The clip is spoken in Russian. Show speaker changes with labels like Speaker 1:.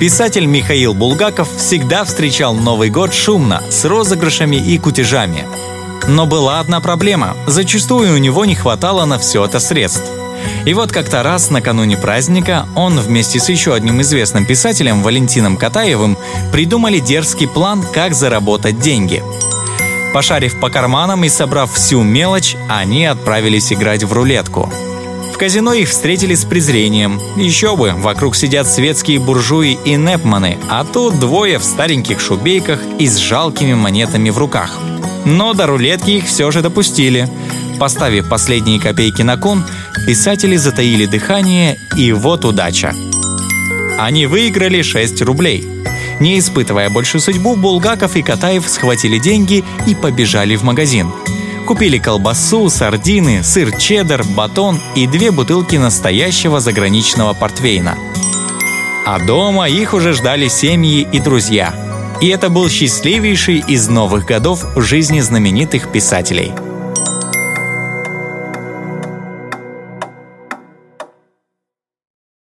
Speaker 1: Писатель Михаил Булгаков всегда встречал Новый год шумно, с розыгрышами и кутежами. Но была одна проблема. Зачастую у него не хватало на все это средств. И вот как-то раз накануне праздника он вместе с еще одним известным писателем Валентином Катаевым придумали дерзкий план, как заработать деньги. Пошарив по карманам и собрав всю мелочь, они отправились играть в рулетку – в казино их встретили с презрением. Еще бы, вокруг сидят светские буржуи и непманы, а тут двое в стареньких шубейках и с жалкими монетами в руках. Но до рулетки их все же допустили. Поставив последние копейки на кон, писатели затаили дыхание, и вот удача. Они выиграли 6 рублей. Не испытывая больше судьбу, Булгаков и Катаев схватили деньги и побежали в магазин. Купили колбасу, сардины, сыр чеддер, батон и две бутылки настоящего заграничного портвейна. А дома их уже ждали семьи и друзья. И это был счастливейший из новых годов в жизни знаменитых писателей –